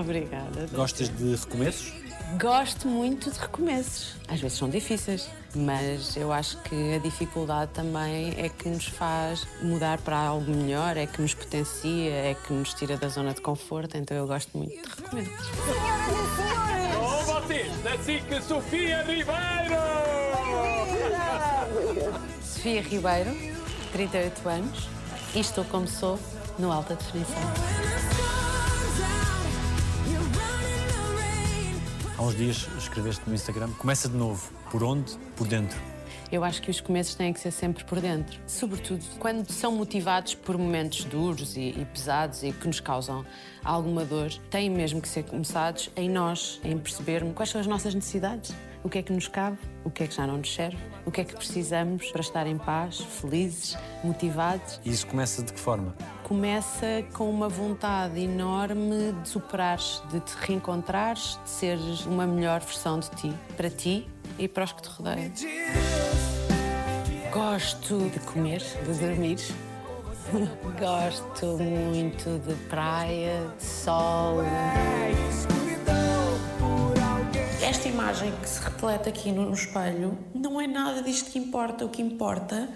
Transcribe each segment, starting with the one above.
Obrigada. Gostas de recomeços? Gosto muito de recomeços. Às vezes são difíceis, mas eu acho que a dificuldade também é que nos faz mudar para algo melhor, é que nos potencia, é que nos tira da zona de conforto. Então eu gosto muito de recomeços. Com vocês, SIC Sofia Ribeiro! Sofia Ribeiro, 38 anos, e estou como sou no Alta Definição. Há uns dias escreveste no Instagram. Começa de novo. Por onde? Por dentro. Eu acho que os começos têm que ser sempre por dentro. Sobretudo quando são motivados por momentos duros e, e, pesados e que nos causam alguma dor, têm mesmo que ser começados em nós, em percebermos quais são as nossas necessidades, o que é que nos cabe, o que é que já não nos serve, o que é que precisamos para estar em paz, felizes, motivados. E isso começa de que forma? Começa com uma vontade enorme de superares, de te reencontrares, de seres uma melhor versão de ti, para ti e para os que te rodeiam. Gosto de comer, de dormir. Gosto muito de praia, de sol. Esta imagem que se reflete aqui no espelho não é nada disto que importa. O que importa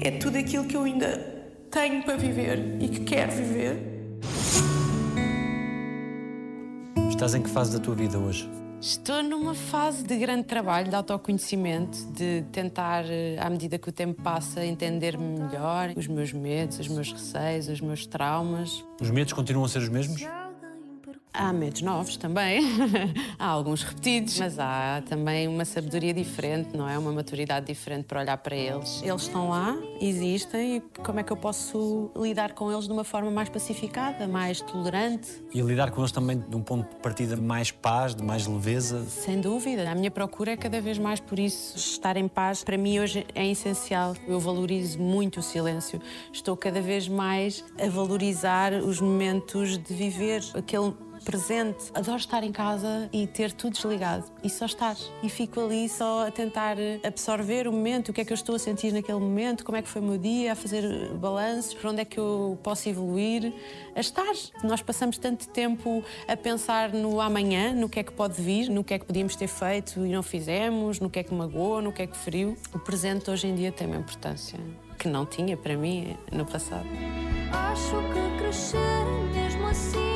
é tudo aquilo que eu ainda tenho para viver e que quero viver. Estás em que fase da tua vida hoje? Estou numa fase de grande trabalho, de autoconhecimento, de tentar, eh, à medida que o tempo passa, entender-me melhor, os meus medos, os meus receios, os meus traumas. Os medos continuam a ser os mesmos? Há medos novos também, há alguns repetidos, mas há também uma sabedoria diferente, não é? Uma maturidade diferente para olhar para eles. Eles estão lá, existem, e como é que eu posso lidar com eles de uma forma mais pacificada, mais tolerante? E lidar com eles também de um ponto de partida de mais paz, de mais leveza? Sem dúvida. A minha procura é cada vez mais por isso. Estar em paz, para mim, hoje é essencial. Eu valorizo muito o silêncio. Estou cada vez mais a valorizar os momentos de viver, aquele presente. Adoro estar em casa e ter tudo desligado e só estar. E fico ali só a tentar absorver o momento, o que é que eu estou a sentir naquele momento, como é que foi o meu dia, a fazer balanços, para onde é que eu posso evoluir, a estar. Nós passamos tanto tempo a pensar no amanhã, no que é que pode vir, no que é que podíamos ter feito e não fizemos, no que é que magoou, no que é que feriu. O presente hoje em dia tem uma importância que não tinha para mim no passado. Acho que crescer mesmo assim.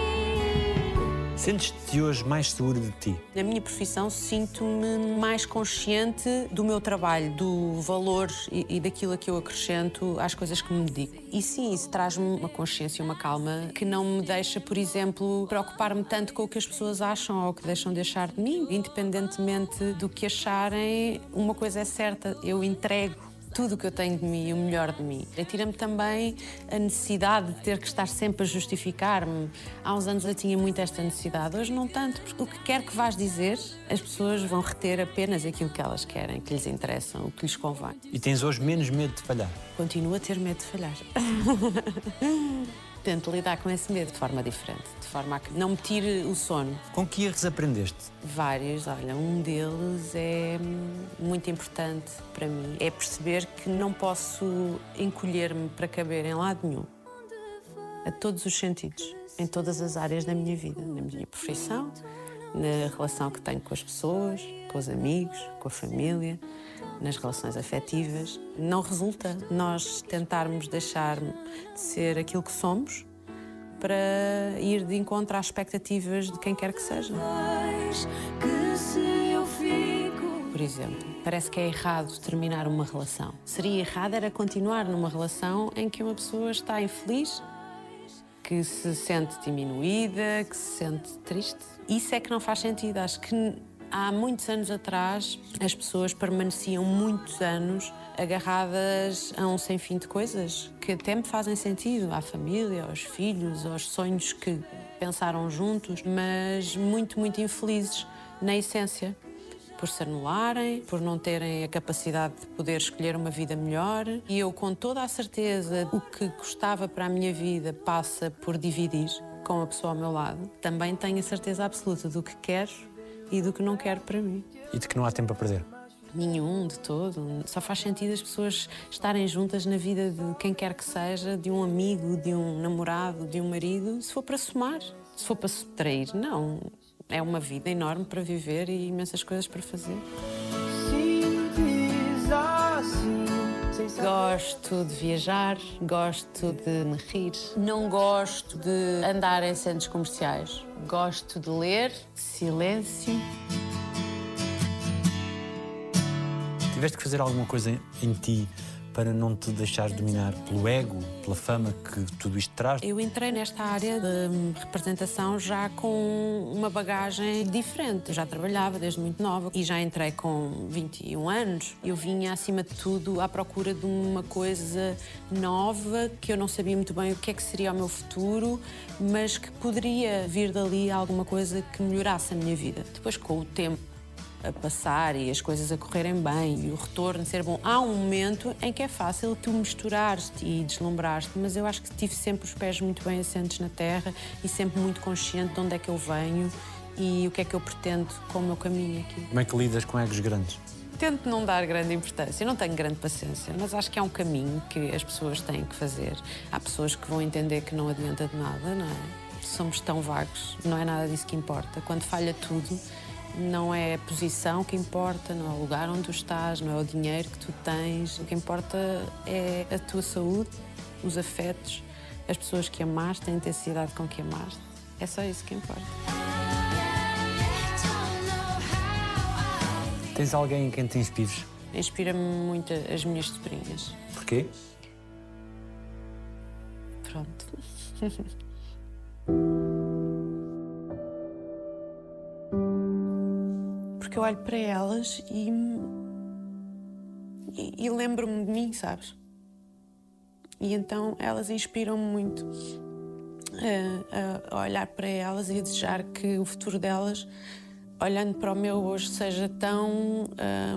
Sentes-te hoje mais segura de ti? Na minha profissão, sinto-me mais consciente do meu trabalho, do valor e, e, daquilo que eu acrescento às coisas que me dedico. E sim, isso traz-me uma consciência, uma calma que não me deixa, por exemplo, preocupar-me tanto com o que as pessoas acham ou que deixam de achar de mim. Independentemente do que acharem, uma coisa é certa, eu entrego tudo o que eu tenho de mim e o melhor de mim. Tira-me também a necessidade de ter que estar sempre a justificar-me. Há uns anos eu tinha muito esta necessidade, hoje não tanto, porque o que quer que vás dizer, as pessoas vão reter apenas aquilo que elas querem, que lhes interessa, o que lhes convém. E tens hoje menos medo de falhar? Continuo a ter medo de falhar. Tento lidar com esse medo de forma diferente, forma a que não me tire o sono. Com que erros aprendeste? Vários, olha, um deles é muito importante para mim. É perceber que não posso encolher-me para caber em lado nenhum. A todos os sentidos, em todas as áreas da minha vida, na minha profissão, na relação que tenho com as pessoas, com os amigos, com a família, nas relações afetivas. Não resulta nós tentarmos deixar de ser aquilo que somos para ir de encontro às expectativas de quem quer que seja. Por exemplo, parece que é errado terminar uma relação. Seria errado era continuar numa relação em que uma pessoa está infeliz, que se sente diminuída, que se sente triste. Isso é que não faz sentido. Acho que há muitos anos atrás as pessoas permaneciam muitos anos agarradas a um sem fim de coisas que até me fazem sentido à família, aos filhos, aos sonhos que pensaram juntos, mas muito, muito infelizes na essência. Por se anularem, por não terem a capacidade de poder escolher uma vida melhor. E eu, com toda a certeza, o que gostava para a minha vida passa por dividir com a pessoa ao meu lado. Também tenho a certeza absoluta do que quero e do que não quero para mim. E de que não há tempo a perder. Nenhum, de todo. Só faz sentido as pessoas estarem juntas na vida de quem quer que seja, de um amigo, de um namorado, de um marido, se for para somar, se for para subtrair. Não. É uma vida enorme para viver e imensas coisas para fazer. Assim. Gosto de viajar, gosto de me rir. Não gosto de andar em centros comerciais. Gosto de ler, silêncio. Tiveste que fazer alguma coisa em ti para não te deixares dominar pelo ego, pela fama que tudo isto traz? Eu entrei nesta área de representação já com uma bagagem diferente. Eu já trabalhava desde muito nova e já entrei com 21 anos. Eu vinha, acima de tudo, à procura de uma coisa nova que eu não sabia muito bem o que é que seria o meu futuro, mas que poderia vir dali alguma coisa que melhorasse a minha vida. Depois, com o tempo, a passar e as coisas a correrem bem e o retorno ser bom, há um momento em que é fácil tu misturares-te e deslumbrar-te, mas eu acho que tive sempre os pés muito bem assentes na terra e sempre muito consciente de onde é que eu venho e o que é que eu pretendo com o meu caminho aqui. Como é que lidas com egos grandes? Tento não dar grande importância, eu não tenho grande paciência, mas acho que é um caminho que as pessoas têm que fazer. Há pessoas que vão entender que não adianta de nada, não é? Somos tão vagos, não é nada disso que importa. Quando falha tudo, não é a posição que importa, não é o lugar onde tu estás, não é o dinheiro que tu tens. O que importa é a tua saúde, os afetos, as pessoas que amaste, a intensidade com que amaste. É só isso que importa. Tens alguém em quem te inspires? Inspira-me muito as minhas sobrinhas. Porquê? Pronto. Porque eu olho para elas e. e, e lembro-me de mim, sabes? E então elas inspiram-me muito a, a olhar para elas e a desejar que o futuro delas, olhando para o meu hoje, seja tão, ah,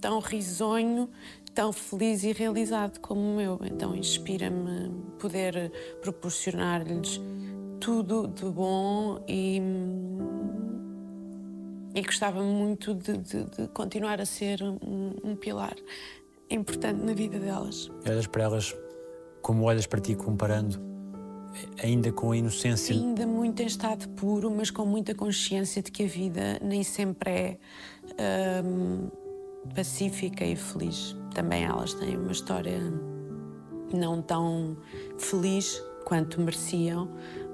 tão risonho, tão feliz e realizado como o meu. Então inspira-me poder proporcionar-lhes tudo de bom e, e gostava muito de, de- de continuar a ser um, um pilar importante na vida delas. Olhas para elas como olhas para ti, comparando, ainda com a inocência. Ainda muito em estado puro, mas com muita consciência de que a vida nem sempre é hum, pacífica e feliz. Também elas têm uma história não tão feliz quanto mereciam,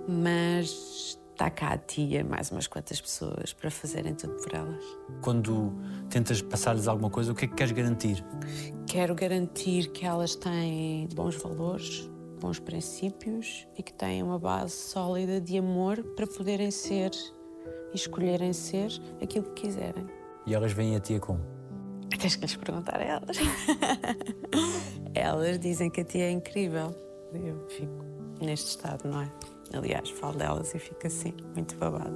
mas está cá a tia, mais umas quantas pessoas para fazerem tudo por elas. Quando tentas passar-lhes alguma coisa, o que é que queres garantir? Quero garantir que elas têm bons valores, bons princípios e que têm uma base sólida de amor para poderem ser e escolherem ser aquilo que quiserem. E elas vêm a ti a como? Tens que lhes perguntar a elas. elas dizem que a tia é incrível. Eu fico neste estado, não é? Aliás, falo delas e fico assim, muito babado.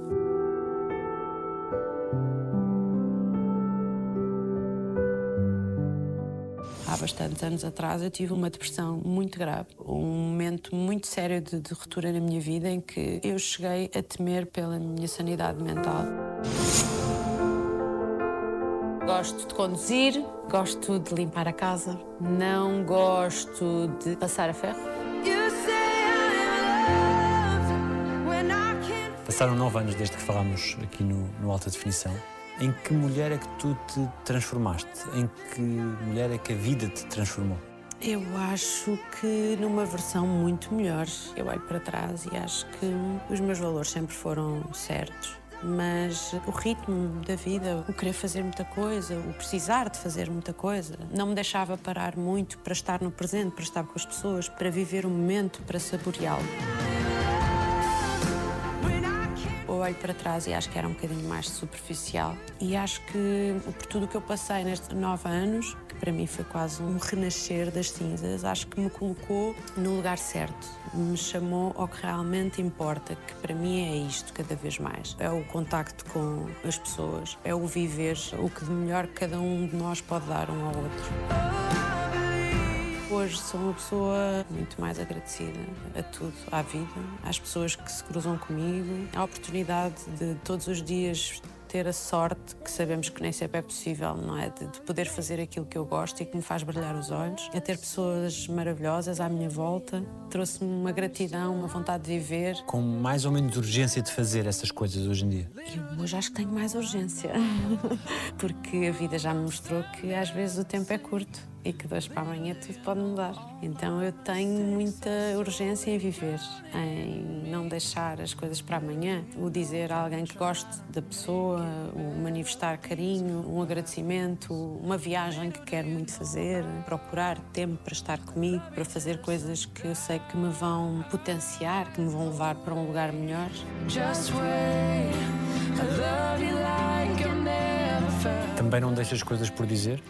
Há bastantes anos atrás eu tive uma depressão muito grave, um momento muito sério de, de ruptura na minha vida em que eu cheguei a temer pela minha sanidade mental. Gosto de conduzir, gosto de limpar a casa, não gosto de passar a ferro. Passaram nove anos desde que falámos aqui no, no Alta Definição. Em que mulher é que tu te transformaste? Em que mulher é que a vida te transformou? Eu acho que numa versão muito melhor. Eu olho para trás e acho que os meus valores sempre foram certos. Mas o ritmo da vida, o querer fazer muita coisa, o precisar de fazer muita coisa, não me deixava parar muito para estar no presente, para estar com as pessoas, para viver o momento, para saboreá-lo. Olho para trás e acho que era um bocadinho mais superficial. E acho que por tudo o que eu passei nestes nove anos, que para mim foi quase um renascer das cinzas, acho que me colocou no lugar certo. Me chamou ao que realmente importa, que para mim é isto cada vez mais. É o contacto com as pessoas, é o viver o que de melhor cada um de nós pode dar um ao outro. Hoje sou uma pessoa muito mais agradecida a tudo, à vida, às pessoas que se cruzam comigo, à oportunidade de todos os dias ter a sorte, que sabemos que nem sempre é possível, não é? De, de poder fazer aquilo que eu gosto e que me faz brilhar os olhos, a ter pessoas maravilhosas à minha volta, trouxe-me uma gratidão, uma vontade de viver. Com mais ou menos urgência de fazer essas coisas hoje em dia. Eu hoje acho que tenho mais urgência, porque a vida já me mostrou que às vezes o tempo é curto e que de hoje para amanhã tudo pode mudar. Então eu tenho muita urgência em viver, em não deixar as coisas para amanhã. O dizer a alguém que gosto da pessoa, o manifestar carinho, um agradecimento, uma viagem que quero muito fazer, procurar tempo para estar comigo, para fazer coisas que eu sei que me vão potenciar, que me vão levar para um lugar melhor. Just wait. I love you like I've never felt. Também não deixas coisas por dizer?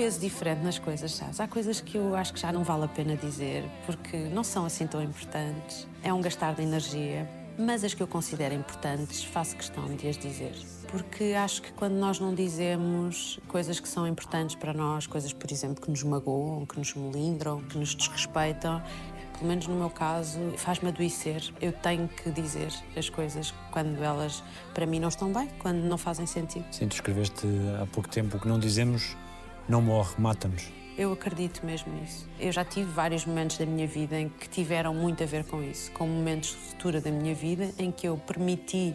Peso diferente nas coisas, sabes? Há coisas que eu acho que já não vale a pena dizer, porque não são assim tão importantes. É um gastar de energia. Mas as que eu considero importantes, faço questão de as dizer. Porque acho que quando nós não dizemos coisas que são importantes para nós, coisas, por exemplo, que nos magoam, que nos melindram, que nos desrespeitam, pelo menos no meu caso, faz-me adoecer. Eu tenho que dizer as coisas quando elas, para mim, não estão bem, quando não fazem sentido. Sim, tu escreveste há pouco tempo que não dizemos não morre, mata-nos. Eu acredito mesmo nisso. Eu já tive vários momentos da minha vida em que tiveram muito a ver com isso, com momentos de ruptura da minha vida em que eu permiti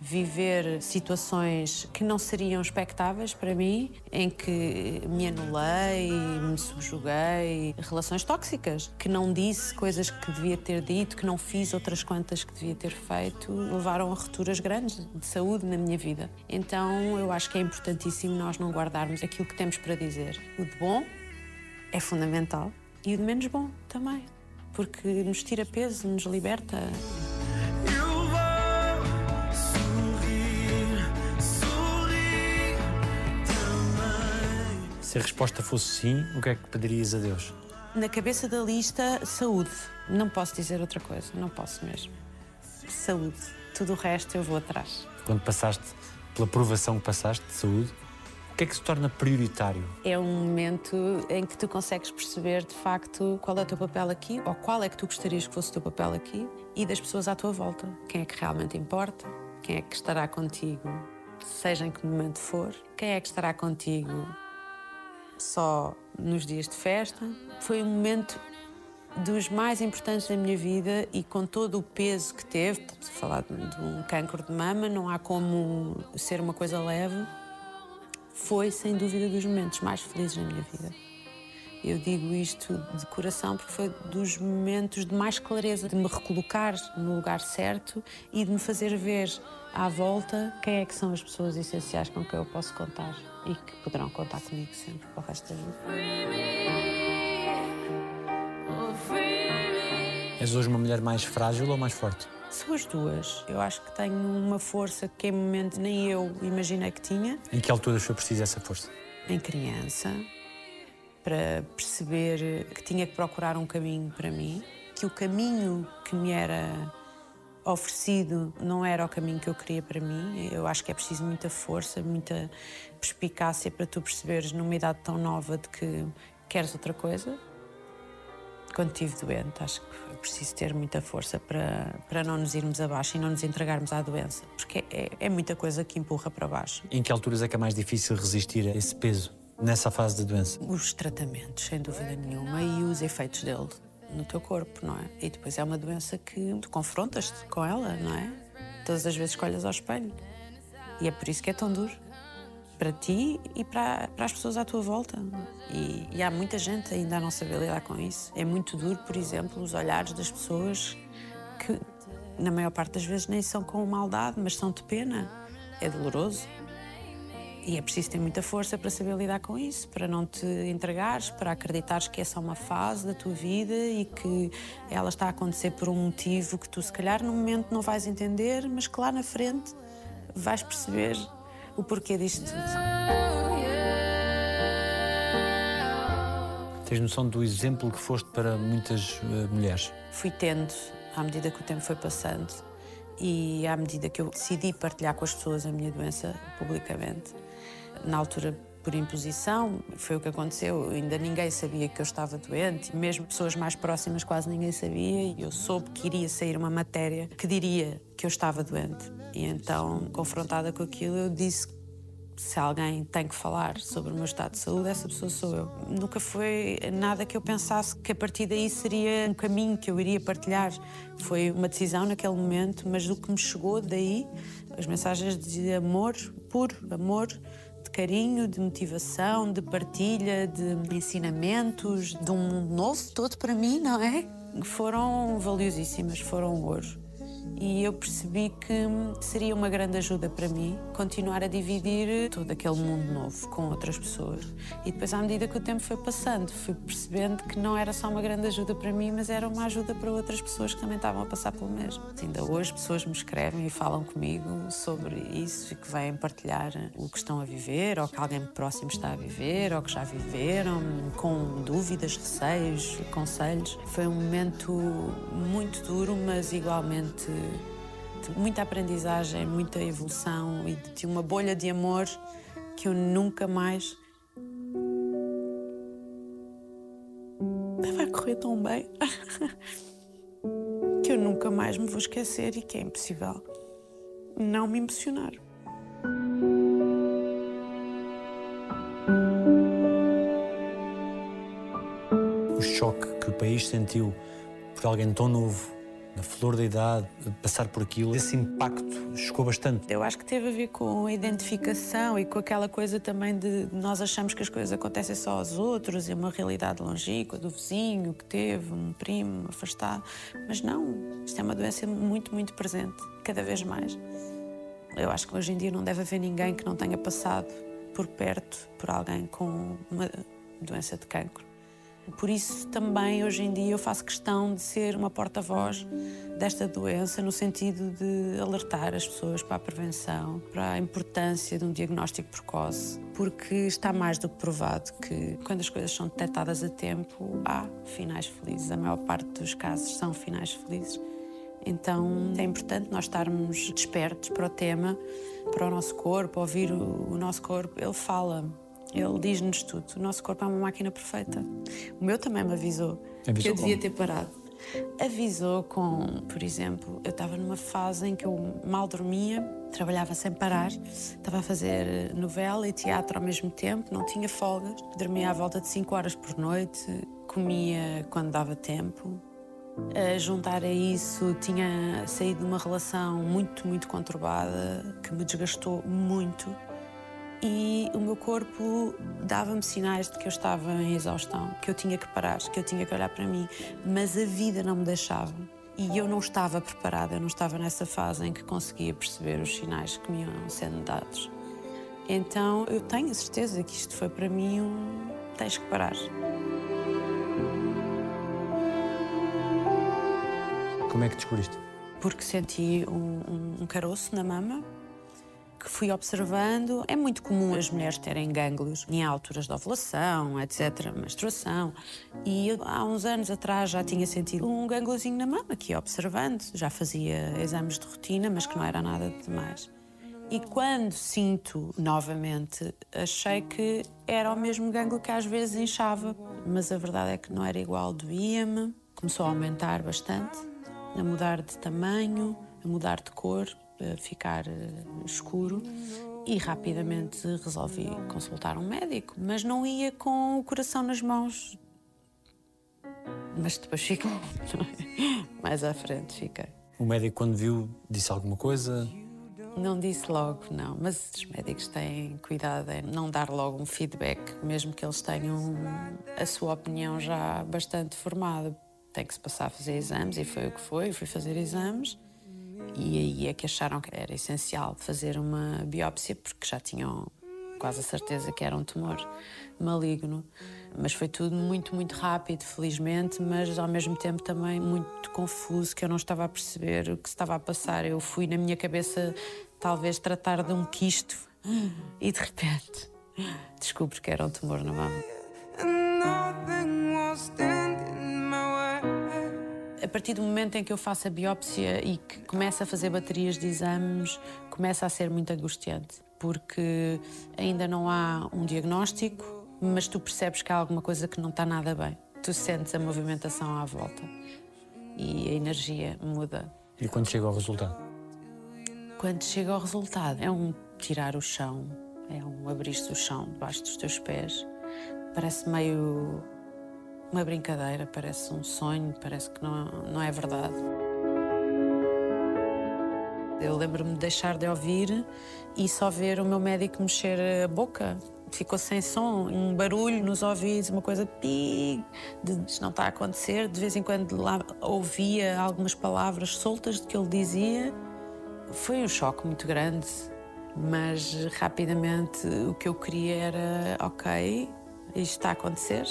viver situações que não seriam expectáveis para mim, em que me anulei, me subjuguei, relações tóxicas, que não disse coisas que devia ter dito, que não fiz outras quantas que devia ter feito, levaram a rupturas grandes de saúde na minha vida. Então eu acho que é importantíssimo nós não guardarmos aquilo que temos para dizer. O de bom é fundamental e o de menos bom também, porque nos tira peso, nos liberta. Se a resposta fosse sim, o que é que pedirias a Deus? Na cabeça da lista, saúde. Não posso dizer outra coisa, não posso mesmo. Saúde. Tudo o resto eu vou atrás. Quando passaste pela provação que passaste de saúde, o que é que se torna prioritário? É um momento em que tu consegues perceber de facto qual é o teu papel aqui ou qual é que tu gostarias que fosse o teu papel aqui e das pessoas à tua volta. Quem é que realmente importa? Quem é que estará contigo, seja em que momento for? Quem é que estará contigo só nos dias de festa? Foi um momento dos mais importantes da minha vida e com todo o peso que teve, estamos a falar de de um cancro de mama, não há como ser uma coisa leve, foi sem dúvida dos momentos mais felizes na minha vida. Eu digo isto de coração porque foi dos momentos de mais clareza, de me recolocar no lugar certo e de me fazer ver à volta quem é que são as pessoas essenciais com quem eu posso contar e que poderão contar comigo sempre para o resto da vida. És hoje uma mulher mais frágil ou mais forte? São as duas. Eu acho que tenho uma força que em momento nem eu imaginei que tinha. Em que alturas foi preciso essa força? em criança para perceber que tinha que procurar um caminho para mim, que o caminho que me era oferecido não era o caminho que eu queria para mim. Eu acho que é preciso muita força, muita perspicácia para tu perceberes numa idade tão nova de que queres outra coisa. Quando estive doente, acho que é preciso ter muita força para, para não nos irmos abaixo e não nos entregarmos à doença, porque é, é muita coisa que empurra para baixo. Em que alturas é que é mais difícil resistir a esse peso nessa fase da doença? Os tratamentos, sem dúvida nenhuma, e os efeitos dele no teu corpo, não é? E depois é uma doença que tu confrontas-te com ela, não é? Todas as vezes que olhas ao espelho. E é por isso que é tão duro. Para ti e para, para as pessoas à tua volta. E, e há muita gente ainda a não saber lidar com isso. É muito duro, por exemplo, os olhares das pessoas que, na maior parte das vezes, nem são com maldade, mas são de pena. É doloroso. E é preciso ter muita força para saber lidar com isso, para não te entregares, para acreditares que é só uma fase da tua vida e que ela está a acontecer por um motivo que tu, se calhar, no momento não vais entender, mas que lá na frente vais perceber o porquê disto tudo. Tens noção do exemplo que foste para muitas eh, mulheres? Fui tendo, à medida que o tempo foi passando e à medida que eu decidi partilhar com as pessoas a minha doença publicamente, na altura por imposição, foi o que aconteceu. Ainda ninguém sabia que eu estava doente, mesmo pessoas mais próximas quase ninguém sabia. E eu soube que iria sair uma matéria que diria que eu estava doente. E então, confrontada com aquilo, eu disse se alguém tem que falar sobre o meu estado de saúde, essa pessoa sou eu. Nunca foi nada que eu pensasse que a partir daí seria um caminho que eu iria partilhar. Foi uma decisão naquele momento, mas o que me chegou daí, as mensagens de amor puro, amor, de carinho, de motivação, de partilha, de ensinamentos, de um mundo novo todo para mim, não é? Foram valiosíssimas, foram ouro. E eu percebi que seria uma grande ajuda para mim continuar a dividir todo aquele mundo novo com outras pessoas. E depois, à medida que o tempo foi passando, fui percebendo que não era só uma grande ajuda para mim, mas era uma ajuda para outras pessoas que também estavam a passar pelo mesmo. Ainda hoje, pessoas me escrevem e falam comigo sobre isso e que vêm partilhar o que estão a viver, ou que alguém próximo está a viver, ou que já viveram, com dúvidas, receios, conselhos. Foi um momento muito duro, mas igualmente de muita aprendizagem, muita evolução e de uma bolha de amor que eu nunca mais. Vai correr tão bem que eu nunca mais me vou esquecer e que é impossível não me emocionar. O choque que o país sentiu por alguém tão novo, na flor da idade, passar por aquilo, esse impacto chocou bastante. Eu acho que teve a ver com a identificação e com aquela coisa também de nós achamos que as coisas acontecem só aos outros e uma realidade longínqua do vizinho que teve, um primo afastado. Mas não, isto é uma doença muito, muito presente, cada vez mais. Eu acho que hoje em dia não deve haver ninguém que não tenha passado por perto por alguém com uma doença de cancro. Por isso, também hoje em dia eu faço questão de ser uma porta-voz desta doença, no sentido de alertar as pessoas para a prevenção, para a importância de um diagnóstico precoce, porque está mais do que provado que quando as coisas são detectadas a tempo, há finais felizes. A maior parte dos casos são finais felizes. Então é importante nós estarmos despertos para o tema, para o nosso corpo, ouvir o, nosso corpo. Ele fala, ele diz-nos tudo. O nosso corpo é uma máquina perfeita. O meu também me avisou, Avisou que eu devia como? ter parado. Avisou com, por exemplo, eu estava numa fase em que eu mal dormia, trabalhava sem parar, estava a fazer novela e teatro ao mesmo tempo, não tinha folgas, dormia à volta de 5 horas por noite, comia quando dava tempo. A juntar a isso, tinha saído de uma relação muito, muito conturbada, que me desgastou muito e o meu corpo dava-me sinais de que eu estava em exaustão, que eu tinha que parar, que eu tinha que olhar para mim, mas a vida não me deixava. E eu não estava preparada, eu não estava nessa fase em que conseguia perceber os sinais que me iam sendo dados. Então eu tenho a certeza que isto foi para mim um. tens que parar. Como é que descobriste? porque senti um, um- um caroço na mama que fui observando. É muito comum as mulheres terem gânglios em alturas de ovulação, etc., menstruação. E há uns anos atrás já tinha sentido um gângliozinho na mama, ia observando. Já fazia exames de rotina, mas que não era nada de demais. E quando sinto novamente, achei que era o mesmo gânglio que às vezes inchava, mas a verdade é que não era igual, doía-me, começou a aumentar bastante, a mudar de tamanho, a mudar de cor, ficar eh, escuro e rapidamente resolvi consultar um médico, mas não ia com o coração nas mãos. Mas depois ficou, mais à frente fiquei. O médico, quando viu, disse alguma coisa? Não disse logo, não, mas os médicos têm cuidado em não dar logo um feedback, mesmo que eles tenham a sua opinião já bastante formada. Tem que se passar a fazer exames e foi o que foi, fui fazer exames e aí é que acharam que era essencial fazer uma biópsia porque já tinham quase a certeza que era um tumor maligno. Mas foi tudo muito, muito rápido, felizmente, mas ao mesmo tempo também muito confuso, que eu não estava a perceber o que estava a passar. Eu fui na minha cabeça, talvez, tratar de um quisto e de repente descubro que era um tumor na mama. A partir do momento em que eu faço a biópsia e que começo a fazer baterias de exames, começa a ser muito angustiante, porque ainda não há um diagnóstico, mas tu percebes que há alguma coisa que não está nada bem. Tu sentes a movimentação à volta e a energia muda. E quando chega ao resultado? Quando chega ao resultado, é um tirar o chão, é um abrir-se o chão debaixo dos teus pés. Parece meio uma brincadeira, parece um sonho, parece que não, não é verdade. Eu lembro-me de deixar de ouvir e só ver o meu médico mexer a boca. Ficou sem som, um barulho nos ouvidos, uma coisa pi, de não está a acontecer. De vez em quando lá ouvia algumas palavras soltas de que ele dizia. Foi um choque muito grande, mas rapidamente o que eu queria era: ok, isto está a acontecer.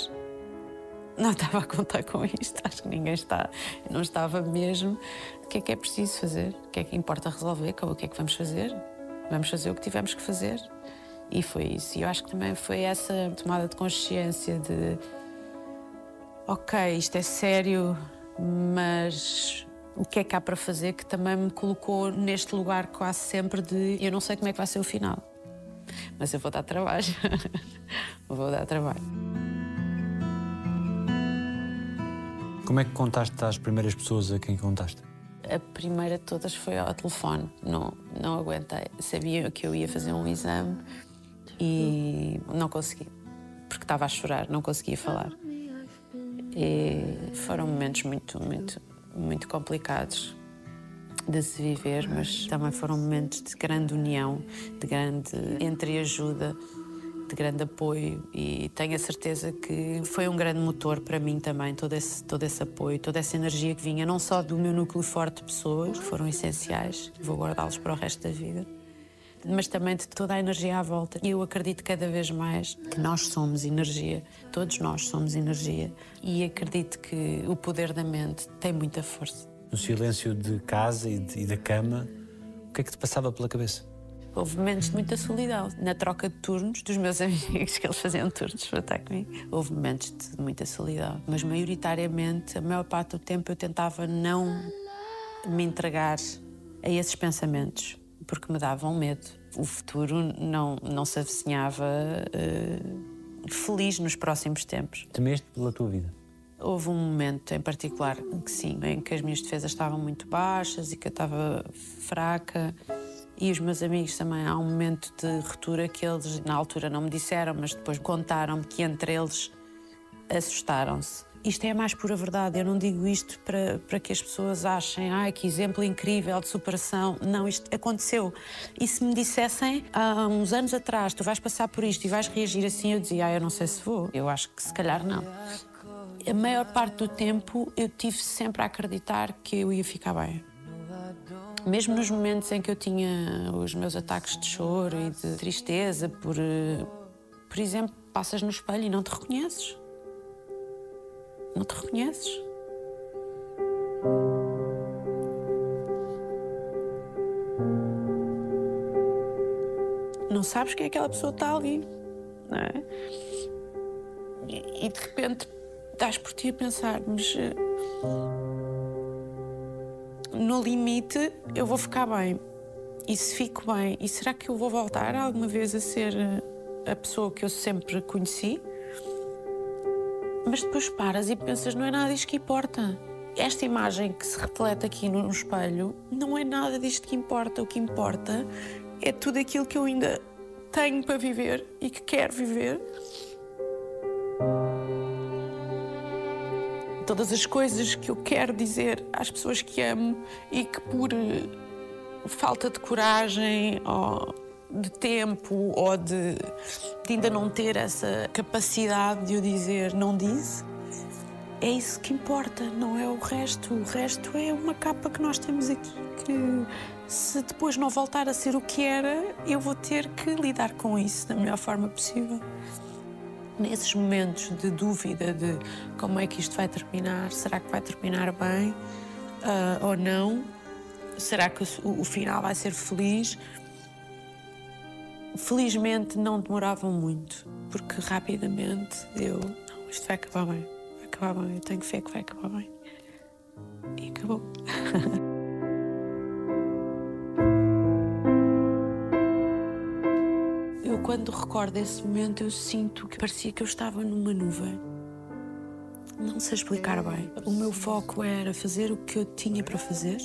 Não estava a contar com isto, acho que ninguém está, não estava mesmo. O que é que é preciso fazer? O que é que importa resolver? O que é que vamos fazer? Vamos fazer o que tivemos que fazer. E foi isso. E eu acho que também foi essa tomada de consciência de: ok, isto é sério, mas o que é que há para fazer que também me colocou neste lugar quase sempre de eu não sei como é que vai ser o final, mas eu vou dar trabalho. vou dar trabalho. Como é que contaste às primeiras pessoas a quem contaste? A primeira de todas foi ao telefone. Não, não aguentei. Sabia que eu ia fazer um exame e não consegui. Porque estava a chorar, não conseguia falar. E foram momentos muito, muito, muito complicados de se viver, mas também foram momentos de grande união, de grande entreajuda, de grande apoio e tenho a certeza que foi um grande motor para mim também, todo esse, todo esse apoio, toda essa energia que vinha, não só do meu núcleo forte de pessoas, que foram essenciais, vou guardá-los para o resto da vida, mas também de toda a energia à volta. E eu acredito cada vez mais que nós somos energia, todos nós somos energia, e acredito que o poder da mente tem muita força. No silêncio de casa e, de- e da cama, o que é que te passava pela cabeça? Houve momentos de muita solidão. Na troca de turnos dos meus amigos, que eles faziam turnos para estar comigo, houve momentos de muita solidão. Mas, maioritariamente, a maior parte do tempo eu tentava não me entregar a esses pensamentos, porque me davam medo. O futuro não, não se avizinhava eh, feliz nos próximos tempos. Temeste pela tua vida? Houve um momento em particular que sim, em que as minhas defesas estavam muito baixas e que eu estava fraca. E os meus amigos também, há um momento de ruptura que eles, na altura, não me disseram, mas depois contaram-me que entre eles assustaram-se. Isto é a mais pura verdade. Eu não digo isto para, para que as pessoas achem, ai, que exemplo incrível de superação. Não, isto aconteceu. E se me dissessem há uns anos atrás, tu vais passar por isto e vais reagir assim, eu dizia, ah, eu não sei se vou. Eu acho que se calhar não. A maior parte do tempo eu tive sempre a acreditar que eu ia ficar bem. Mesmo nos momentos em que eu tinha os meus ataques de choro e de tristeza, por, eh, por exemplo, passas no espelho e não te reconheces. Não te reconheces. Não sabes quem é aquela pessoa que está ali, não é? E, e de repente estás por ti a pensar, mas eh, no limite eu vou ficar bem. E se fico bem, e será que eu vou voltar alguma vez a ser eh, a pessoa que eu sempre conheci? Mas depois paras e pensas, não é nada disto que importa. Esta imagem que se reflete aqui no espelho não é nada disto que importa. O que importa é tudo aquilo que eu ainda tenho para viver e que quero viver. Todas as coisas que eu quero dizer às pessoas que amo e que por eh, falta de coragem ou de tempo ou de, de ainda não ter essa capacidade de eu dizer não disse, é isso que importa, não é o resto. O resto é uma capa que nós temos aqui que se depois não voltar a ser o que era, eu vou ter que lidar com isso da melhor forma possível. Nesses momentos de dúvida de como é que isto vai terminar, será que vai terminar bem ah, ou não? Será que o, o final vai ser feliz? Felizmente não demoravam muito, porque rapidamente eu, não, isto vai acabar bem, vai acabar bem, eu tenho fé que vai acabar bem. E acabou. quando recordo esse momento, eu sinto que parecia que eu estava numa nuvem. Não sei explicar bem. O meu foco era fazer o que eu tinha para fazer,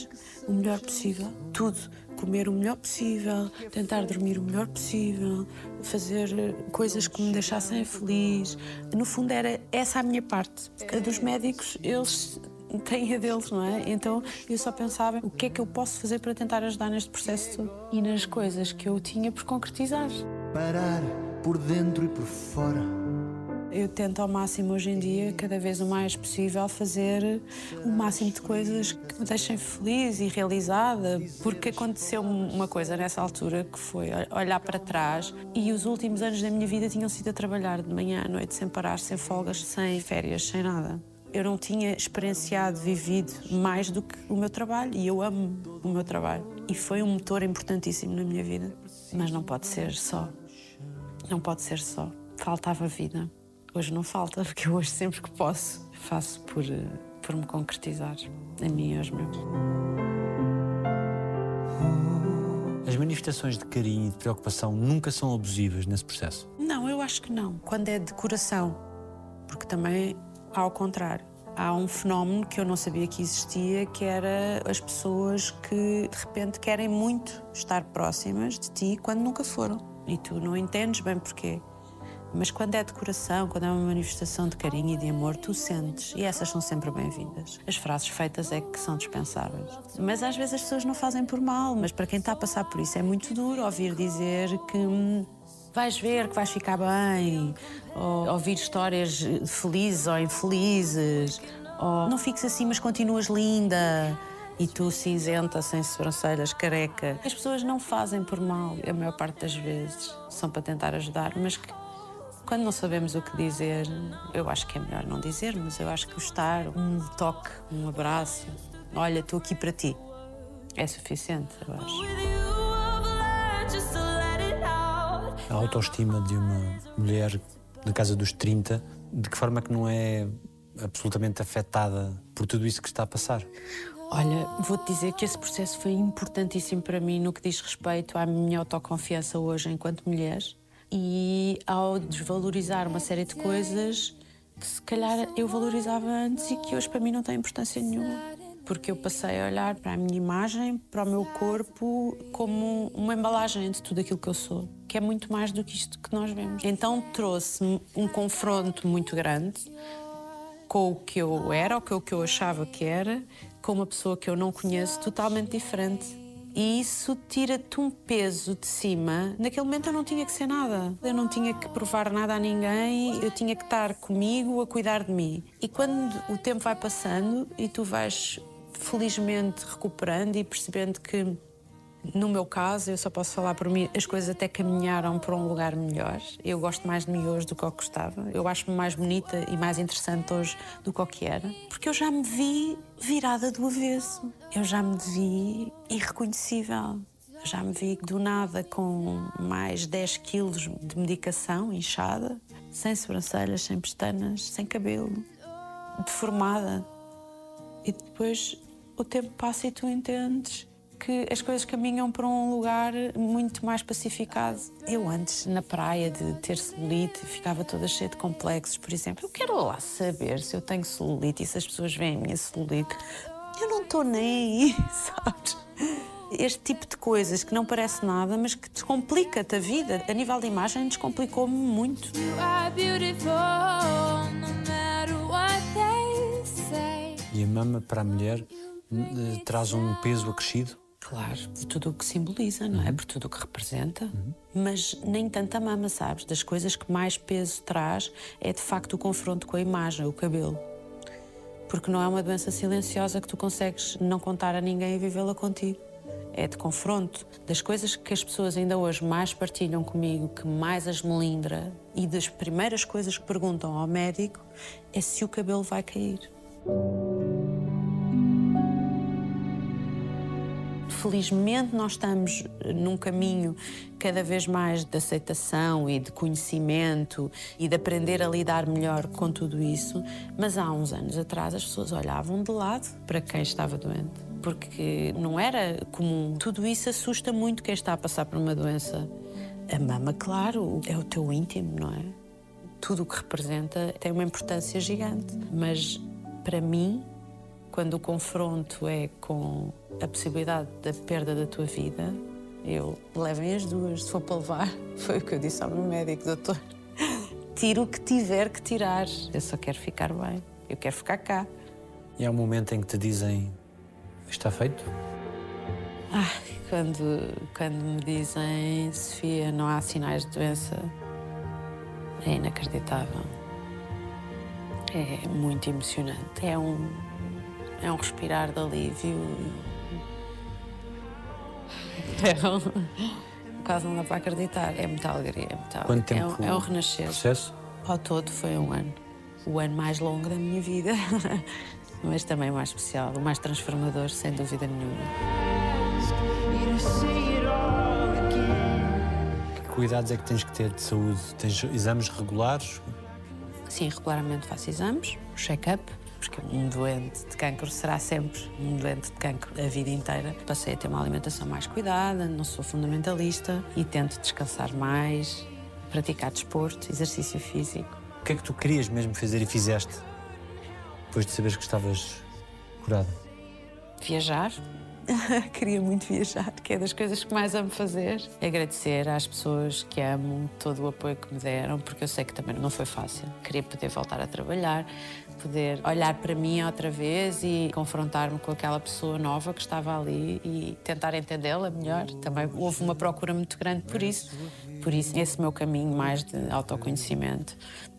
o melhor possível, tudo. Comer o melhor possível, tentar dormir o melhor possível, fazer eh, coisas que me deixassem feliz. No fundo, era essa a minha parte. A dos médicos, eles têm a deles, não é? Então eu só pensava o que é que eu posso fazer para tentar ajudar neste processo todo e nas coisas que eu tinha por concretizar. Parar por dentro e por fora. Eu tento ao máximo hoje em dia, cada vez o mais possível, fazer o máximo de coisas que me deixem feliz e realizada, porque aconteceu uma coisa nessa altura que foi olhar para trás e os últimos anos da minha vida tinham sido a trabalhar de manhã à noite, sem parar, sem folgas, sem férias, sem nada. Eu não tinha experienciado, vivido mais do que o meu trabalho e eu amo o meu trabalho. E foi um motor importantíssimo na minha vida. Mas não pode ser só. Não pode ser só. Faltava vida. Hoje não falta, porque eu hoje, sempre que posso, faço por, eh, por me concretizar a mim e aos meus. As manifestações de carinho e de preocupação nunca são abusivas nesse processo. Não, eu acho que não. Quando é de coração. Porque também, ao contrário, há um fenómeno que eu não sabia que existia, que era as pessoas que de repente querem muito estar próximas de ti quando nunca foram. E tu não entendes bem porquê. Mas quando é de coração, quando é uma manifestação de carinho e de amor, tu sentes. E essas são sempre bem-vindas. As frases feitas é que são dispensáveis. Mas às vezes as pessoas não fazem por mal. Mas para quem está a passar por isso é muito duro ouvir dizer que. Vais ver que vais ficar bem, ou ouvir histórias felizes ou infelizes, ou não fiques assim, mas continuas linda. E tu cinzenta, sem sobrancelhas, careca. As pessoas não fazem por mal, a maior parte das vezes. São para tentar ajudar, mas que quando não sabemos o que dizer, eu acho que é melhor não dizer, mas eu acho que o estar, um toque, um abraço, olha, estou aqui para ti, é suficiente, eu acho. A autoestima de uma mulher na casa dos 30, de que forma que não é absolutamente afetada por tudo isso que está a passar? Olha, vou-te dizer que esse processo foi importantíssimo para mim no que diz respeito à minha autoconfiança hoje enquanto mulher e ao desvalorizar uma série de coisas que se calhar eu valorizava antes e que hoje para mim não têm importância nenhuma. Porque eu passei a olhar para a minha imagem, para o meu corpo, como uma embalagem de tudo aquilo que eu sou, que é muito mais do que isto que nós vemos. Então trouxe-me um confronto muito grande com o que eu era, ou com o que eu achava que era, com uma pessoa que eu não conheço, totalmente diferente. E isso tira-te um peso de cima. Naquele momento eu não tinha que ser nada. Eu não tinha que provar nada a ninguém, eu tinha que estar comigo a cuidar de mim. E quando o tempo vai passando e tu vais felizmente recuperando e percebendo que no meu caso, eu só posso falar por mim, as coisas até caminharam para um lugar melhor. Eu gosto mais de mim hoje do que eu gostava. Eu acho-me mais bonita e mais interessante hoje do que o que era. Porque eu já me vi virada do avesso. Eu já me vi irreconhecível. Já me vi do nada com mais 10 quilos de medicação inchada, sem sobrancelhas, sem pestanas, sem cabelo, deformada. E depois o tempo passa e tu entendes que as coisas caminham para um lugar muito mais pacificado. Eu antes, na praia, de ter celulite, ficava toda cheia de complexos, por exemplo. Eu quero lá saber se eu tenho celulite e se as pessoas veem a minha celulite. Eu não estou nem aí, sabes? Este tipo de coisas que não parece nada, mas que descomplica-te a vida. A nível de imagem, descomplicou-me muito. are beautiful no matter what they. E a mama para a mulher eh, traz um peso acrescido? Claro, por tudo o que simboliza, não é? Por tudo o que representa. Mas nem tanta mama, sabes? Das coisas que mais peso traz é de facto o confronto com a imagem, o cabelo. Porque não é uma doença silenciosa que tu consegues não contar a ninguém e vivê-la contigo. É de confronto. Das coisas que as pessoas ainda hoje mais partilham comigo, que mais as melindra, e das primeiras coisas que perguntam ao médico é se o cabelo vai cair. Felizmente, nós estamos num caminho cada vez mais de aceitação e de conhecimento e de aprender a lidar melhor com tudo isso. Mas há uns anos atrás as pessoas olhavam de lado para quem estava doente, porque não era comum. Tudo isso assusta muito quem está a passar por uma doença. A mama, claro, é o teu íntimo, não é? Tudo o que representa tem uma importância gigante. Mas para mim, quando o confronto é com a possibilidade da perda da tua vida, eu levem as duas, se for para levar. Foi o que eu disse ao meu médico, doutor. Tiro o que tiver que tirar. Eu só quero ficar bem. Eu quero ficar cá. E há um momento em que te dizem está feito? Ah, quando, quando me dizem, Sofia, não há sinais de doença, é inacreditável. É muito emocionante. É um, é um respirar de alívio. É um, quase não dá para acreditar. É muita alegria. É, muita Quanto tempo é, um, é um renascer. processo? Ao todo foi um ano. O ano mais longo da minha vida. Mas também o mais especial, o mais transformador, sem dúvida nenhuma. Que cuidados é que tens que ter de saúde? Tens exames regulares? Sim, regularmente faço exames, check-up, porque um doente de cancro será sempre um doente de cancro a vida inteira. Passei a ter uma alimentação mais cuidada, não sou fundamentalista e tento descansar mais, praticar desporto, exercício físico. O que é que tu querias mesmo fazer e fizeste depois de saberes que estavas curada? Viajar. Queria muito viajar, que é das coisas que mais amo fazer. Agradecer às pessoas que amo todo o apoio que me deram, porque eu sei que também não foi fácil. Queria poder voltar a trabalhar, poder olhar para mim outra vez e confrontar-me com aquela pessoa nova que estava ali e tentar entendê-la melhor. Também houve uma procura muito grande por isso. Por isso, esse meu caminho mais de autoconhecimento,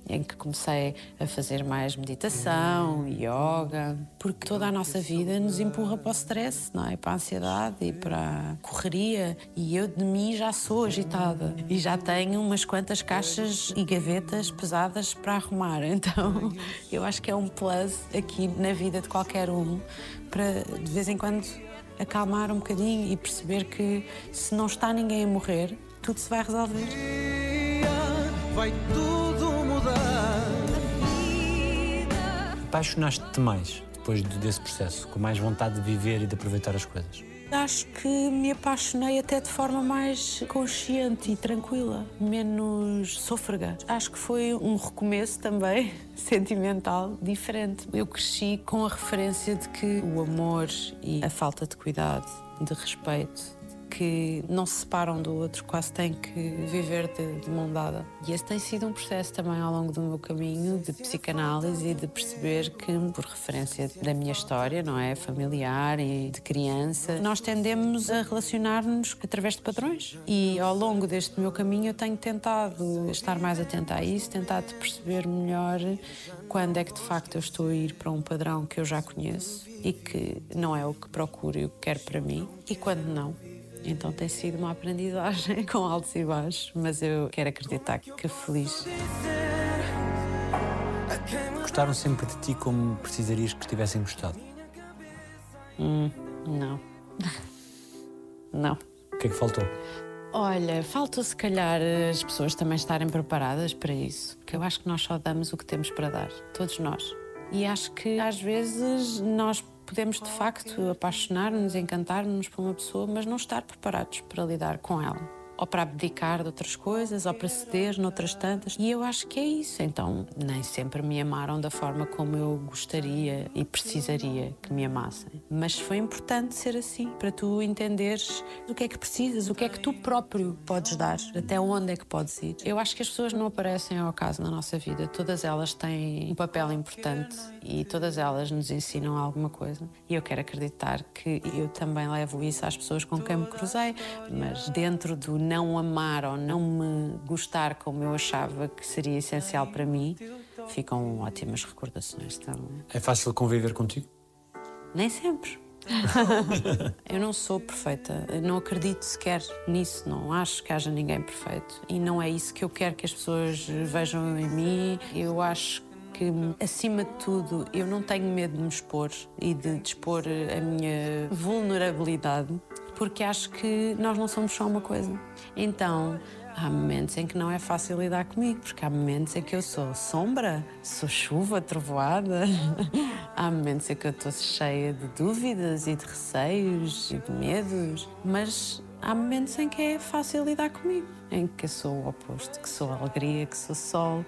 em que comecei a fazer mais meditação, yoga, porque toda a nossa vida nos empurra para o stress, não é? Para a ansiedade e para a correria. E eu de mim já sou agitada e já tenho umas quantas caixas e gavetas pesadas para arrumar. Então, eu acho que é um plus aqui na vida de qualquer um para de vez em quando acalmar um bocadinho e perceber que se não está ninguém a morrer, tudo se vai resolver. Vai tudo Apaixonaste-te mais depois de- desse processo, com mais vontade de viver e de aproveitar as coisas? Acho que me apaixonei até de forma mais consciente e tranquila, menos sôfrega. Acho que foi um recomeço também sentimental diferente. Eu cresci com a referência de que o amor e a falta de cuidado, de respeito, que não se separam do outro, quase têm que viver de, de mão dada. E esse tem sido um processo também ao longo do meu caminho de psicanálise e de perceber que, por referência da minha história, não é? Familiar e de criança, nós tendemos a relacionar-nos através de padrões. E ao longo deste meu caminho eu tenho tentado estar mais atenta a isso, tentado perceber melhor quando é que de facto eu estou a ir para um padrão que eu já conheço e que não é o que procuro e o que quero para mim, e quando não. Então tem sido uma aprendizagem com altos e baixos, mas eu quero acreditar que feliz. Gostaram sempre de ti como precisarias que tivessem gostado? Não. Não. O que é que faltou? Olha, falta se calhar as pessoas também estarem preparadas para isso, porque eu acho que nós só damos o que temos para dar, todos nós. E acho que às vezes nós podemos de facto apaixonar-nos, encantar-nos por uma pessoa, mas não estar preparados para lidar com ela. Ou para abdicar de outras coisas, ou para ceder noutras tantas. E eu acho que é isso. Então, nem sempre me amaram da forma como eu gostaria e precisaria que me amassem. Mas foi importante ser assim, para tu entenderes o que é que precisas, o que é que tu próprio podes dar, até onde é que podes ir. Eu acho que as pessoas não aparecem ao acaso na nossa vida. Todas elas têm um papel importante e todas elas nos ensinam alguma coisa. E eu quero acreditar que eu também levo isso às pessoas com quem me cruzei, mas dentro do não amar ou não me gostar como eu achava que seria essencial para mim, ficam ótimas recordações. Então, É fácil conviver contigo? nem sempre. eu não sou perfeita, eu não acredito sequer nisso, não acho que haja ninguém perfeito. E não é isso que eu quero que as pessoas vejam em mim. Eu acho que, acima de tudo, eu não tenho medo de me expor e de dispor a minha vulnerabilidade, porque acho que nós não somos só uma coisa. Então, há momentos em que não é fácil lidar comigo, porque há momentos em que eu sou sombra, sou chuva, trovoada. há momentos em que eu estou cheia de dúvidas e de receios e de medos, mas há momentos em que é fácil lidar comigo, em que eu sou o oposto, que sou alegria, que sou sol,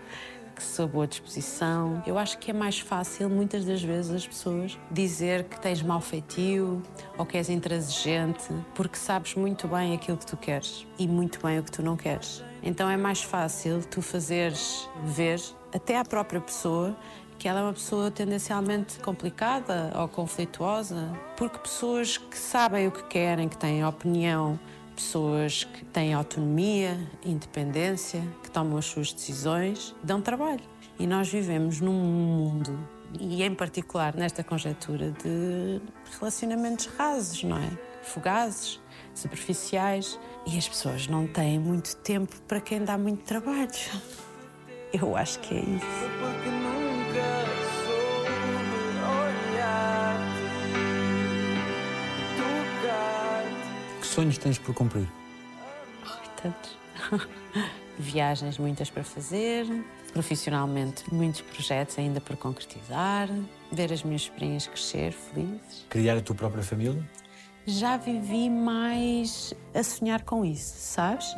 sou boa disposição. Eu acho que é mais fácil, muitas das vezes, as pessoas dizer que tens mau feitio ou que és intransigente, porque sabes muito bem aquilo que tu queres e muito bem o que tu não queres. Então é mais fácil tu fazeres ver, até à própria pessoa, que ela é uma pessoa tendencialmente complicada ou conflituosa, porque pessoas que sabem o que querem, que têm opinião, pessoas que têm autonomia, independência, que tomam as suas decisões, dão trabalho. E nós vivemos num mundo, e em particular nesta conjectura, de relacionamentos rasos, não é? Fugazes, superficiais, e as pessoas não têm muito tempo para quem dá muito trabalho. Eu acho que é isso. Sonhos tens por cumprir? Ai, tantos. Viagens muitas para fazer, profissionalmente muitos projetos ainda por concretizar, ver as minhas sobrinhas crescer felizes. Criar a tua própria família? Já vivi mais a sonhar com isso, sabes?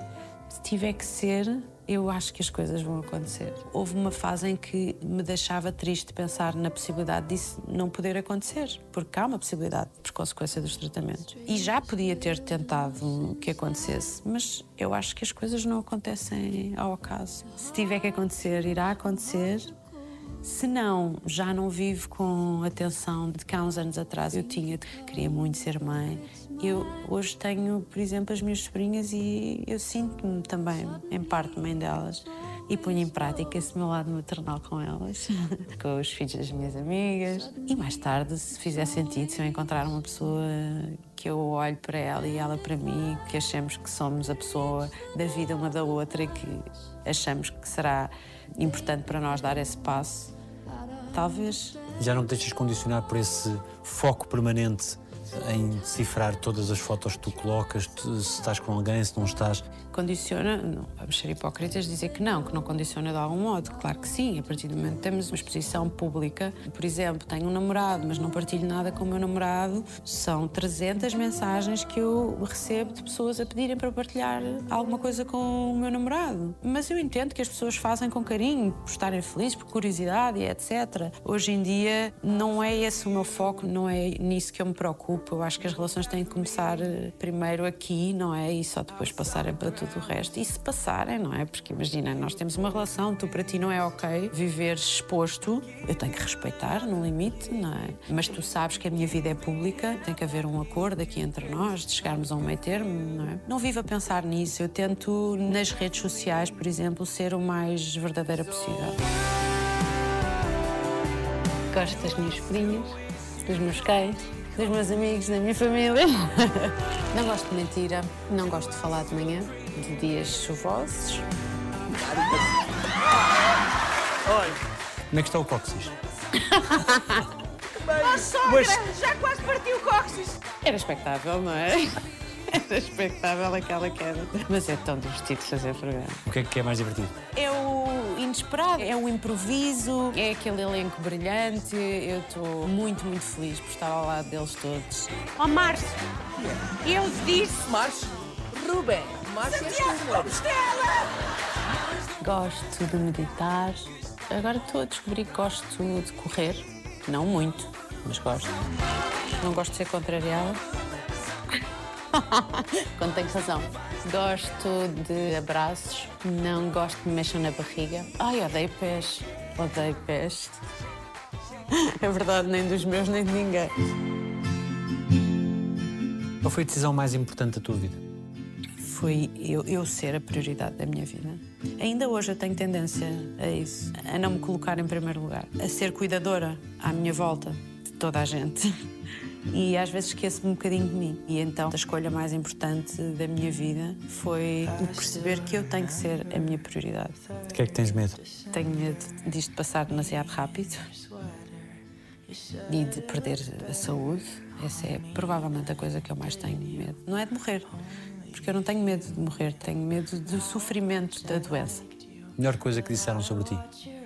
Se tiver que ser, eu acho que as coisas vão acontecer. Houve uma fase em que me deixava triste pensar na possibilidade disso não poder acontecer, porque há uma possibilidade por consequência dos tratamentos. E já podia ter tentado que acontecesse, mas eu acho que as coisas não acontecem ao acaso. Se tiver que acontecer, irá acontecer. Se não, já não vivo com a tensão de que há uns anos atrás eu tinha, queria muito ser mãe. Eu hoje tenho, por exemplo, as minhas sobrinhas e eu sinto-me também, em parte, mãe delas. E ponho em prática esse meu lado maternal com elas, com os filhos das minhas amigas. E mais tarde, se fizer sentido, se eu encontrar uma pessoa que eu olho para ela e ela para mim, que achemos que somos a pessoa da vida uma da outra que achamos que será importante para nós dar esse passo, talvez Já não te deixas condicionar por esse foco permanente em decifrar todas as fotos que tu colocas, se estás com alguém, se não estás. Condiciona, não vamos ser hipócritas dizer que não, que não condiciona de algum modo. Claro que sim, a partir do momento que temos uma exposição pública, por exemplo, tenho um namorado, mas não partilho nada com o meu namorado, são 300 mensagens que eu recebo de pessoas a pedirem para partilhar alguma coisa com o meu namorado. Mas eu entendo que as pessoas fazem com carinho, por estarem felizes, por curiosidade e etc. Hoje em dia não é esse o meu foco, não é nisso que eu me preocupo. Eu acho que as relações têm que começar eh, primeiro aqui, não é? E só depois passarem para tudo o resto. E se passarem, não é? Porque imagina, nós temos uma relação, tu para ti não é ok viver exposto, eu tenho que respeitar no limite, não é? Mas tu sabes que a minha vida é pública, tem que haver um acordo aqui entre nós, de chegarmos a um meio termo, não é? Não vivo a pensar nisso, eu tento nas redes sociais, por exemplo, ser o mais verdadeira possível. Gosto das minhas sobrinhas, dos meus cães, dos meus amigos, da minha família. Não gosto de mentira, não gosto de falar de manhã, de dias chuvosos. Como é que está o cóccix? Já quase partiu o cóccix. Era expectável, não é? Era expectável aquela queda. Mas é tão divertido fazer programa. O que é que é mais divertido? É o inesperado, é o improviso, é aquele elenco brilhante. Eu estou muito, muito feliz por estar ao lado deles todos. Ó Márcio, eu disse. Márcio, Rubem, Compostela! Gosto de meditar. Agora estou a descobrir que gosto de correr. Não muito, mas gosto. Não gosto de ser contrariada. Quando tenho razão. Gosto de abraços. Não gosto de me mexer na barriga. Ai, odeio pés. Odeio pés. É verdade, nem dos meus, nem de ninguém. Qual foi a decisão mais importante da tua vida? Foi eu, eu ser a prioridade da minha vida. Ainda hoje eu tenho tendência a isso, a não me colocar em primeiro lugar, a ser cuidadora à minha volta de toda a gente. E às vezes esqueço-me um bocadinho de mim. E então a escolha mais importante da minha vida foi perceber que eu tenho que ser a minha prioridade. De que é que tens medo? Tenho medo disto passar demasiado rápido e de perder a saúde. Essa é provavelmente a coisa que eu mais tenho medo. Não é de morrer, porque eu não tenho medo de morrer, tenho medo do sofrimento da doença. Melhor coisa que disseram sobre ti?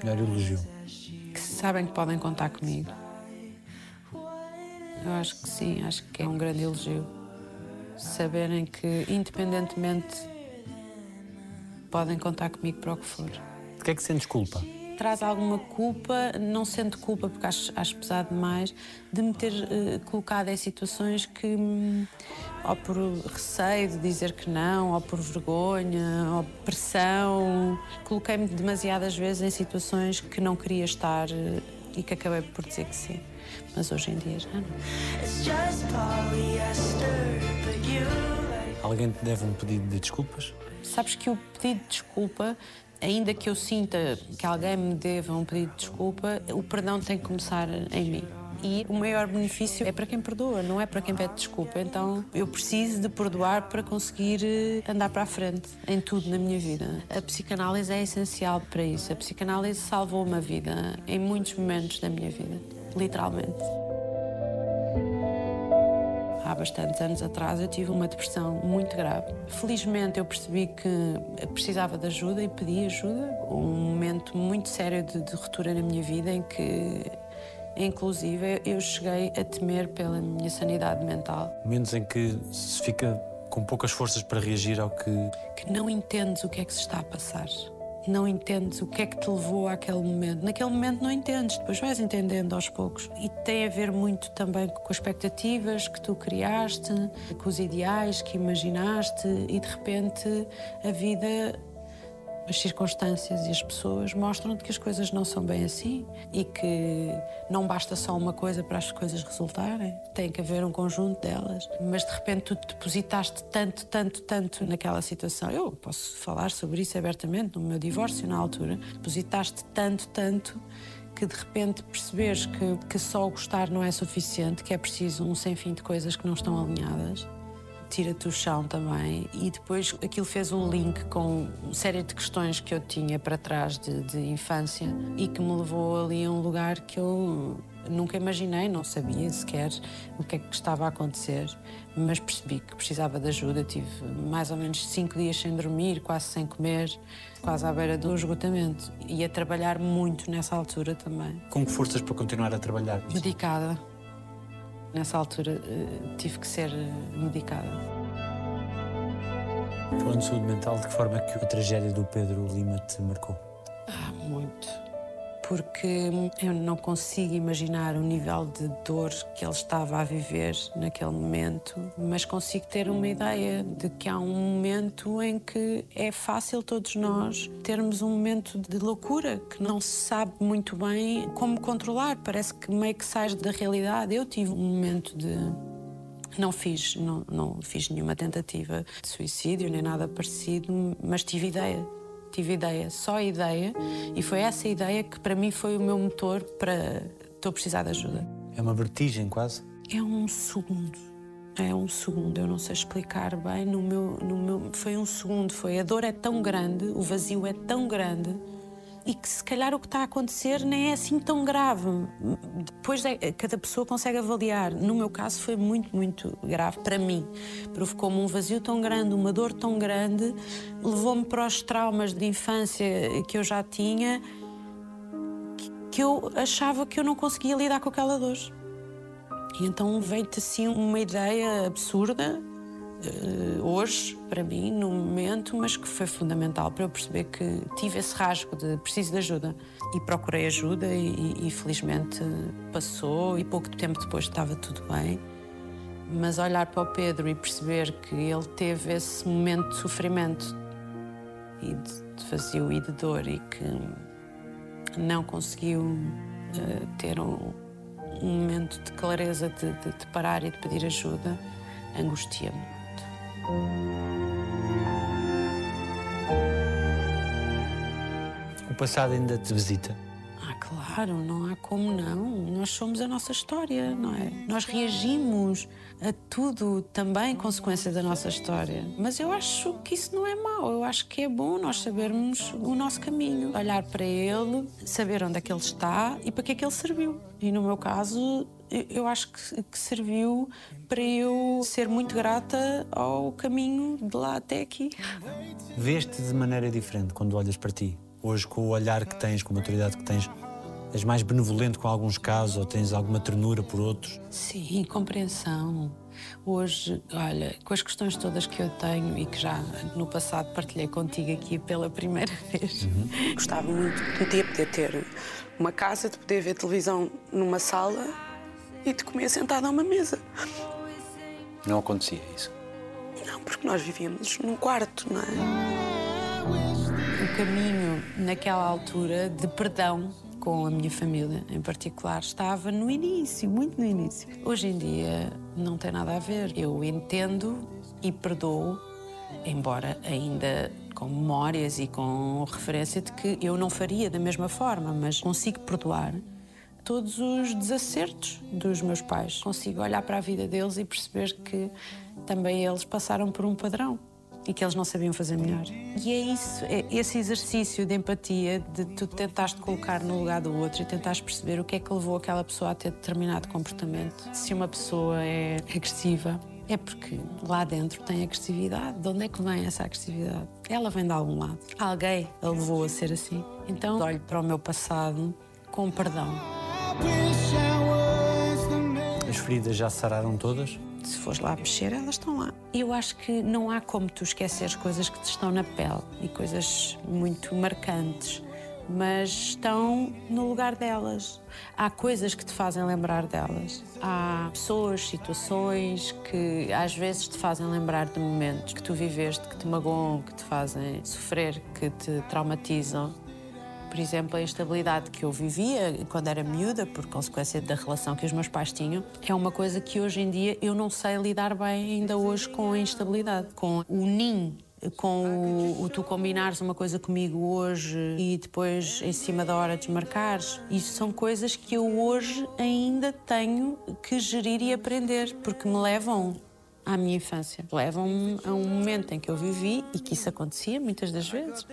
Melhor elogio? Que sabem que podem contar comigo. Eu acho que sim, acho que é um grande elogio. Saberem que, independentemente, podem contar comigo para o que for. De que é que sentes culpa? Traz alguma culpa, não sendo culpa, porque acho, acho pesado demais, de me ter eh, colocado em situações que, hum, ou por receio de dizer que não, ou por vergonha, ou pressão, coloquei-me demasiadas vezes em situações que não queria estar eh, e que acabei por dizer que sim. Mas hoje em dia já não. Alguém te deve um pedido de desculpas? Sabes que o pedido de desculpa, ainda que eu sinta que alguém me deva um pedido de desculpa, o perdão tem que começar em mim. E o maior benefício é para quem perdoa, não é para quem pede desculpa. Então eu preciso de perdoar para conseguir eh, andar para a frente em tudo na minha vida. A psicanálise é essencial para isso. A psicanálise salvou uma vida em muitos momentos da minha vida, literalmente. Há bastantes anos atrás eu tive uma depressão muito grave. Felizmente eu percebi que precisava de ajuda e pedi ajuda. Um momento muito sério de, de ruptura na minha vida em que, inclusive, eu cheguei a temer pela minha sanidade mental. Momentos em que se fica com poucas forças para reagir ao que. Que não entendes o que é que se está a passar. Não entendes o que é que te levou àquele momento. Naquele momento não entendes, depois vais entendendo aos poucos. E tem a ver muito também com as expectativas que tu criaste, com os ideais que imaginaste e de repente a vida as circunstâncias e as pessoas mostram-te que as coisas não são bem assim e que não basta só uma coisa para as coisas resultarem, tem que haver um conjunto delas. Mas de repente tu depositaste tanto, tanto, tanto naquela situação. Eu posso falar sobre isso abertamente no meu divórcio na altura. Depositaste tanto, tanto que de repente percebes que, que só gostar não é suficiente, que é preciso um sem fim de coisas que não estão alinhadas tira-te o chão também. E depois aquilo fez um link com uma série de questões que eu tinha para trás de, de infância e que me levou ali a um lugar que eu nunca imaginei, não sabia sequer o que é que estava a acontecer, mas percebi que precisava de ajuda. Tive mais ou menos cinco dias sem dormir, quase sem comer, quase à beira do esgotamento. E a trabalhar muito nessa altura também. Com que forças para continuar a trabalhar? Medicada. Nessa altura eh, tive que ser eh, medicada. Falando de saúde mental, de que forma é que a tragédia do Pedro Lima te marcou? Ah, muito. Porque eu não consigo imaginar o nível de dor que ele estava a viver naquele momento, mas consigo ter uma ideia de que há um momento em que é fácil todos nós termos um momento de loucura que não se sabe muito bem como controlar. Parece que meio que sais da realidade. Eu tive um momento de não fiz, não, não fiz nenhuma tentativa de suicídio nem nada parecido, mas tive ideia. Tive ideia, só ideia, e foi essa ideia que para mim foi o meu motor para estou a precisar de ajuda. É uma vertigem quase? É um segundo. É um segundo, eu não sei explicar bem. No meu, no meu, foi um segundo. Foi a dor é tão grande, o vazio é tão grande e que se calhar o que está a acontecer nem é assim tão grave. Depois é, cada pessoa consegue avaliar. No meu caso foi muito, muito grave para mim. Provocou-me um vazio tão grande, uma dor tão grande, levou-me para os traumas de infância que eu já tinha, que, eu achava que eu não conseguia lidar com aquela dor. E então veio-te assim uma ideia absurda hoje, para mim, no momento, mas que foi fundamental para eu perceber que tive esse rasgo de preciso de ajuda. E procurei ajuda e, e felizmente passou e pouco tempo depois estava tudo bem. Mas olhar para o Pedro e perceber que ele teve esse momento de sofrimento e de, de vazio e de dor e que não conseguiu uh, ter um, um, momento de clareza de, de, de parar e de pedir ajuda, angustia-me. O passado ainda te visita? Ah, claro, não há como não. Nós somos a nossa história, não é? Nós reagimos a tudo também consequência da nossa história. Mas eu acho que isso não é mau. Eu acho que é bom nós sabermos o nosso caminho. Olhar para ele, saber onde é que ele está e para que é que ele serviu. E no meu caso, eu- acho que, que serviu para eu ser muito grata ao caminho de lá até aqui. Vês-te de maneira diferente quando olhas para ti? Hoje, com o olhar que tens, com a maturidade que tens, és mais benevolente com alguns casos ou tens alguma ternura por outros? Sim, compreensão. Hoje, olha, com as questões todas que eu tenho e que já no passado partilhei contigo aqui pela primeira vez, Gostava muito de um dia poder ter uma casa, de poder ver televisão numa sala e de comer sentada a uma mesa. Não acontecia isso. Não, porque nós vivíamos num quarto, não é? o caminho naquela altura de perdão com a minha família em particular estava no início, muito no início. Hoje em dia não tem nada a ver. Eu entendo e perdoo, embora ainda com memórias e com referência de que eu não faria da mesma forma, mas consigo perdoar todos os desacertos dos meus pais. Consigo olhar para a vida deles e perceber que também eles passaram por um padrão e que eles não sabiam fazer melhor. E é isso, é esse exercício de empatia, de tu tentares te colocar no lugar do outro e tentares perceber o que é que levou aquela pessoa a ter determinado comportamento. Se uma pessoa é agressiva, é porque lá dentro tem agressividade. De onde é que vem essa agressividade? Ela vem de algum lado. Alguém a levou a ser assim. Então olho para o meu passado com perdão. As feridas já sararam todas? Se fores lá mexer, elas estão lá. Eu acho que não há como tu esqueceres coisas que te estão na pele e coisas muito marcantes, mas estão no lugar delas. Há coisas que te fazem lembrar delas. Há pessoas, situações que às vezes te fazem lembrar de momentos que tu viveste, que te magoam, que te fazem sofrer, que te traumatizam. Por exemplo, a instabilidade que eu vivia quando era miúda, por consequência da relação que os meus pais tinham, é uma coisa que hoje em dia eu não sei lidar bem ainda hoje com a instabilidade, com o ninho. Com o, o tu combinares uma coisa comigo hoje e depois em cima da hora desmarcares, isso são coisas que eu hoje ainda tenho que gerir e aprender, porque me levam à minha infância. Levam-me a um momento em que eu vivi e que isso acontecia muitas das vezes.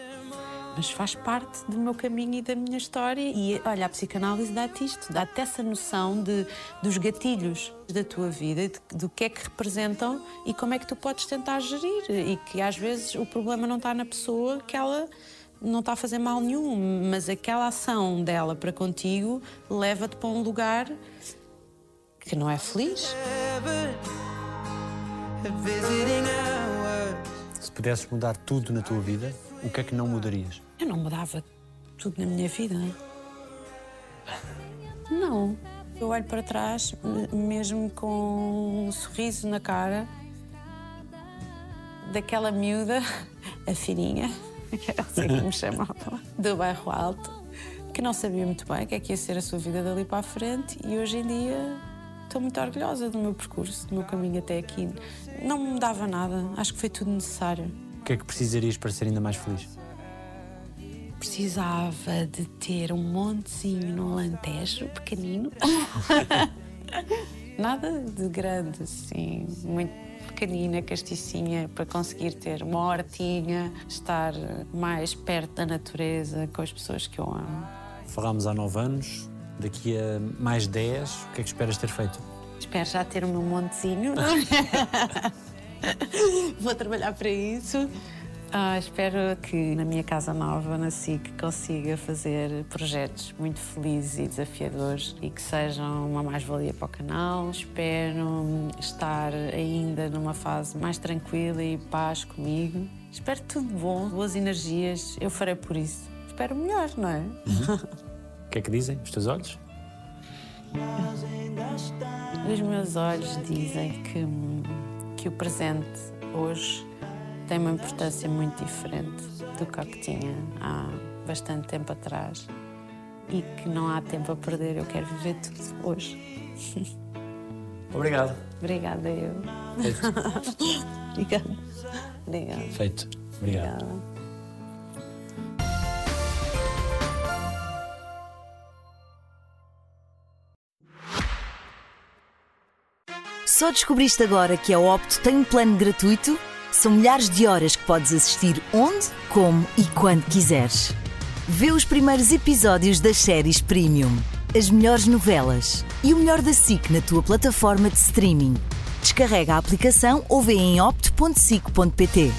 Mas faz parte do meu caminho e da minha história. E olha, a psicanálise dá-te isto, dá-te essa noção de, dos gatilhos da tua vida, de- do que é que representam e como é que tu podes tentar gerir. E que às vezes o problema não está na pessoa, que ela não está a fazer mal nenhum, mas aquela ação dela para contigo leva-te para um lugar que não é feliz. Se pudesses mudar tudo na tua vida, o que é que não mudarias? Eu não mudava tudo na minha vida. Não. Eu olho para trás, me- mesmo com um sorriso na cara, daquela miúda, a fininha, que era assim que me chamavam, do bairro alto, que não sabia muito bem o que é que ia ser a sua vida dali para a frente e hoje em dia estou muito orgulhosa do meu percurso, do meu caminho até aqui. Não me mudava nada, acho que foi tudo necessário. O que é que precisarias para ser ainda mais feliz? Precisava de ter um montezinho no Alentejo, pequenino. Nada de grande, assim, muito pequenina, casticinha, para conseguir ter uma hortinha, estar mais perto da natureza, com as pessoas que eu amo. Falámos há nove anos, daqui a mais dez, o que é que esperas ter feito? Espero já ter o meu montezinho. Vou trabalhar para isso. Ah, espero que na minha casa nova, na SIC, consiga fazer projetos muito felizes e desafiadores e que sejam uma mais-valia para o canal. Espero estar ainda numa fase mais tranquila e paz comigo. Espero tudo bom, boas energias. Eu farei por isso. Espero melhor, não é? O que é que dizem os teus olhos? Os meus olhos dizem que, que o presente hoje tem uma importância muito diferente do que a que tinha há bastante tempo atrás e que não há tempo a perder, eu quero viver tudo hoje. Obrigado. Obrigada eu. Obrigada. Obrigada. Feito. Obrigado. Obrigada. Só descobriste agora que a Opto tem um plano gratuito? São milhares de horas que podes assistir onde, como e quando quiseres. Vê os primeiros episódios das séries Premium, as melhores novelas e o melhor da SIC na tua plataforma de streaming. Descarrega a aplicação ou vê em opto.sic.pt.